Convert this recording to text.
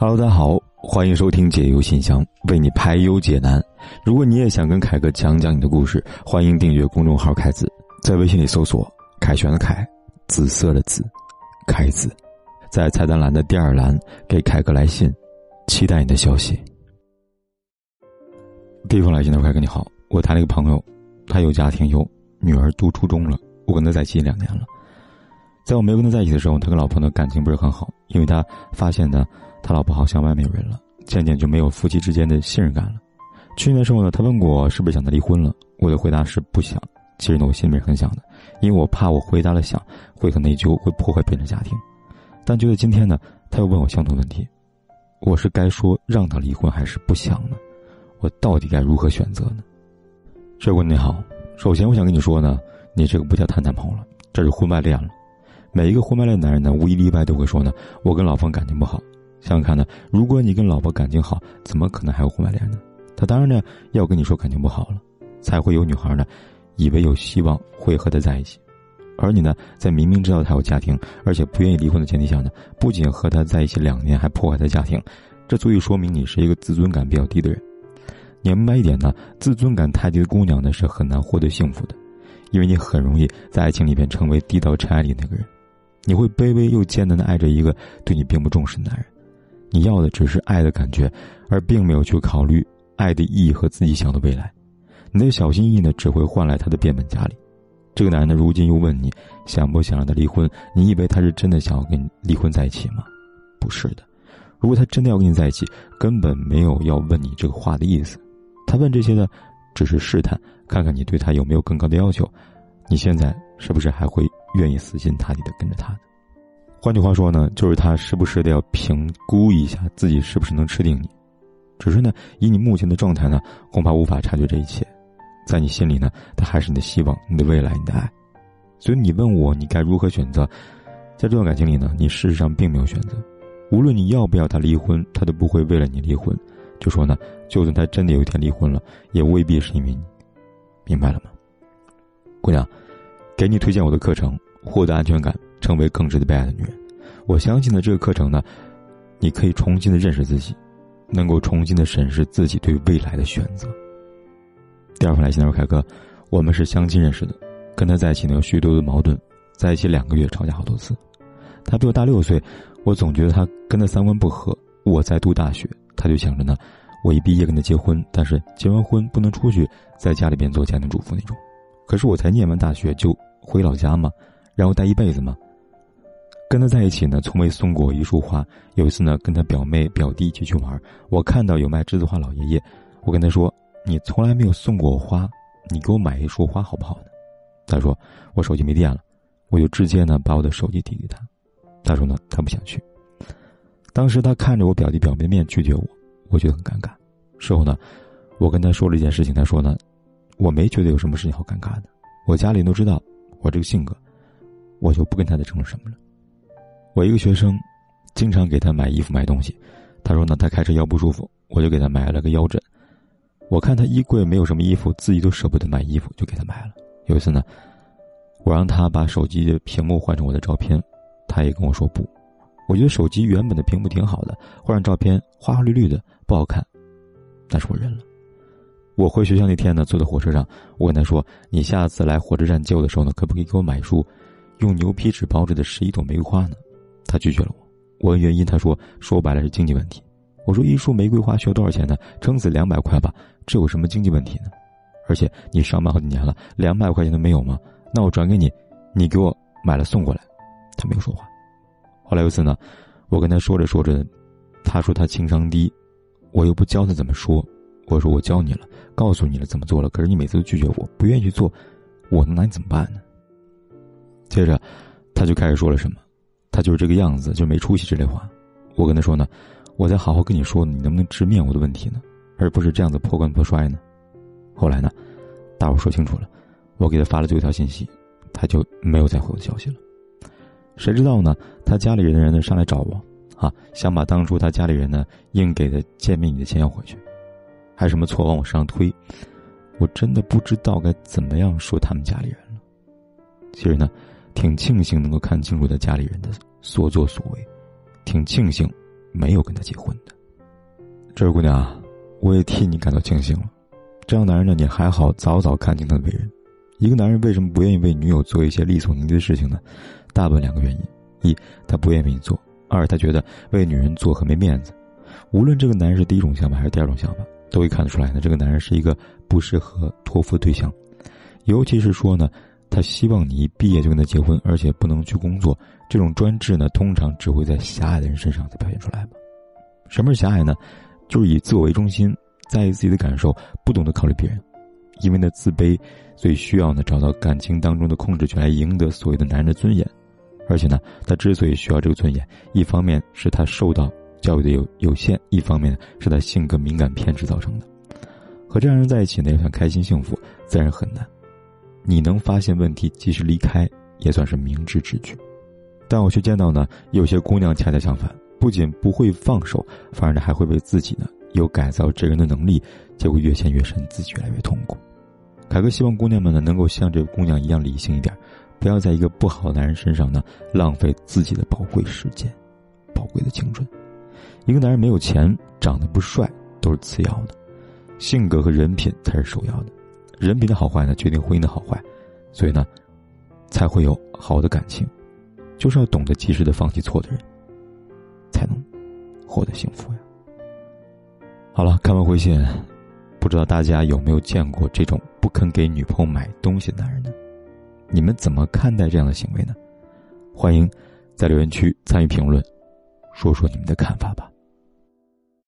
Hello，大家好，欢迎收听解忧信箱，为你排忧解难。如果你也想跟凯哥讲讲你的故事，欢迎订阅公众号“凯子”，在微信里搜索“凯旋的凯，紫色的紫，凯子”，在菜单栏的第二栏给凯哥来信，期待你的消息。第一封来信的凯哥你好，我谈了一个朋友，他有家庭，有女儿读初中了，我跟他在一起两年了。在我没有跟他在一起的时候，他跟老婆的感情不是很好，因为他发现呢。他老婆好像外面有人了，渐渐就没有夫妻之间的信任感了。去年的时候呢，他问过我是不是想他离婚了，我的回答是不想。其实呢，我心里面很想的，因为我怕我回答了想会很内疚，会破坏别人的家庭。但就在今天呢，他又问我相同问题，我是该说让他离婚还是不想呢？我到底该如何选择呢？这位你好，首先我想跟你说呢，你这个不叫谈谈朋友了，这是婚外恋了。每一个婚外恋男人呢，无一例外都会说呢，我跟老方感情不好。想想看呢，如果你跟老婆感情好，怎么可能还有婚外恋呢？他当然呢要跟你说感情不好了，才会有女孩呢，以为有希望会和他在一起，而你呢，在明明知道他有家庭，而且不愿意离婚的前提下呢，不仅和他在一起两年，还破坏他家庭，这足以说明你是一个自尊感比较低的人。你要明白一点呢，自尊感太低的姑娘呢是很难获得幸福的，因为你很容易在爱情里边成为低到尘埃里那个人，你会卑微又艰难的爱着一个对你并不重视的男人。你要的只是爱的感觉，而并没有去考虑爱的意义和自己想的未来。你的小心翼翼呢，只会换来他的变本加厉。这个男人呢，如今又问你想不想让他离婚？你以为他是真的想要跟你离婚在一起吗？不是的。如果他真的要跟你在一起，根本没有要问你这个话的意思。他问这些呢，只是试探，看看你对他有没有更高的要求。你现在是不是还会愿意死心塌地的跟着他呢？换句话说呢，就是他时不时的要评估一下自己是不是能吃定你。只是呢，以你目前的状态呢，恐怕无法察觉这一切。在你心里呢，他还是你的希望、你的未来、你的爱。所以你问我，你该如何选择？在这段感情里呢，你事实上并没有选择。无论你要不要他离婚，他都不会为了你离婚。就说呢，就算他真的有一天离婚了，也未必是因为你。明白了吗，姑娘？给你推荐我的课程，获得安全感。成为更值得被爱的女人，我相信呢，这个课程呢，你可以重新的认识自己，能够重新的审视自己对未来的选择。第二封来信的凯哥，我们是相亲认识的，跟他在一起呢有许多的矛盾，在一起两个月吵架好多次。他比我大六岁，我总觉得他跟他三观不合。我在读大学，他就想着呢，我一毕业跟他结婚，但是结完婚不能出去，在家里边做家庭主妇那种。可是我才念完大学就回老家嘛，然后待一辈子嘛。跟他在一起呢，从未送过一束花。有一次呢，跟他表妹表弟一起去玩，我看到有卖栀子花老爷爷，我跟他说：“你从来没有送过我花，你给我买一束花好不好呢？”他说：“我手机没电了。”我就直接呢把我的手机递给他。他说呢，他不想去。当时他看着我表弟表妹的面拒绝我，我觉得很尴尬。事后呢，我跟他说了一件事情，他说呢，我没觉得有什么事情好尴尬的。我家里人都知道我这个性格，我就不跟他再争论什么了。我一个学生，经常给他买衣服买东西。他说呢，他开车腰不舒服，我就给他买了个腰枕。我看他衣柜没有什么衣服，自己都舍不得买衣服，就给他买了。有一次呢，我让他把手机的屏幕换成我的照片，他也跟我说不。我觉得手机原本的屏幕挺好的，换上照片花花绿绿的不好看，但是我忍了。我回学校那天呢，坐在火车上，我跟他说：“你下次来火车站接我的时候呢，可不可以给我买束用牛皮纸包着的十一朵玫瑰花呢？”他拒绝了我，我问原因，他说说白了是经济问题。我说一束玫瑰花需要多少钱呢？撑死两百块吧，这有什么经济问题呢？而且你上班好几年了，两百块钱都没有吗？那我转给你，你给我买了送过来。他没有说话。后来有一次呢，我跟他说着说着，他说他情商低，我又不教他怎么说。我说我教你了，告诉你了怎么做了，可是你每次都拒绝我，不愿意去做，我能拿你怎么办呢？接着，他就开始说了什么。他就是这个样子，就没出息这类话。我跟他说呢，我再好好跟你说，你能不能直面我的问题呢？而不是这样子破罐破摔呢？后来呢，大伙说清楚了，我给他发了最后一条信息，他就没有再回我的消息了。谁知道呢？他家里人的人呢上来找我，啊，想把当初他家里人呢硬给的见面礼的钱要回去，还什么错往我身上推，我真的不知道该怎么样说他们家里人了。其实呢，挺庆幸能够看清楚他家里人的。所作所为，挺庆幸，没有跟他结婚的。这位姑娘，我也替你感到庆幸了。这样男人呢，你还好早早看清他的为人。一个男人为什么不愿意为女友做一些力所能及的事情呢？大部分两个原因：一，他不愿意为你做；二，他觉得为女人做很没面子。无论这个男人是第一种想法还是第二种想法，都会看得出来呢，这个男人是一个不适合托付对象。尤其是说呢，他希望你一毕业就跟他结婚，而且不能去工作。这种专制呢，通常只会在狭隘的人身上才表现出来吧？什么是狭隘呢？就是以自我为中心，在意自己的感受，不懂得考虑别人。因为呢自卑，所以需要呢找到感情当中的控制权来赢得所谓的男人的尊严。而且呢，他之所以需要这个尊严，一方面是他受到教育的有有限，一方面是他性格敏感偏执造成的。和这样人在一起呢，要想开心幸福，自然很难。你能发现问题及时离开，也算是明智之举。但我却见到呢，有些姑娘恰恰相反，不仅不会放手，反而呢还会为自己呢有改造这个人的能力，结果越陷越深，自己越来越痛苦。凯哥希望姑娘们呢能够像这个姑娘一样理性一点，不要在一个不好的男人身上呢浪费自己的宝贵时间、宝贵的青春。一个男人没有钱、长得不帅都是次要的，性格和人品才是首要的。人品的好坏呢决定婚姻的好坏，所以呢才会有好的感情。就是要懂得及时的放弃错的人，才能获得幸福呀。好了，看完回信，不知道大家有没有见过这种不肯给女朋友买东西的男人呢？你们怎么看待这样的行为呢？欢迎在留言区参与评论，说说你们的看法吧。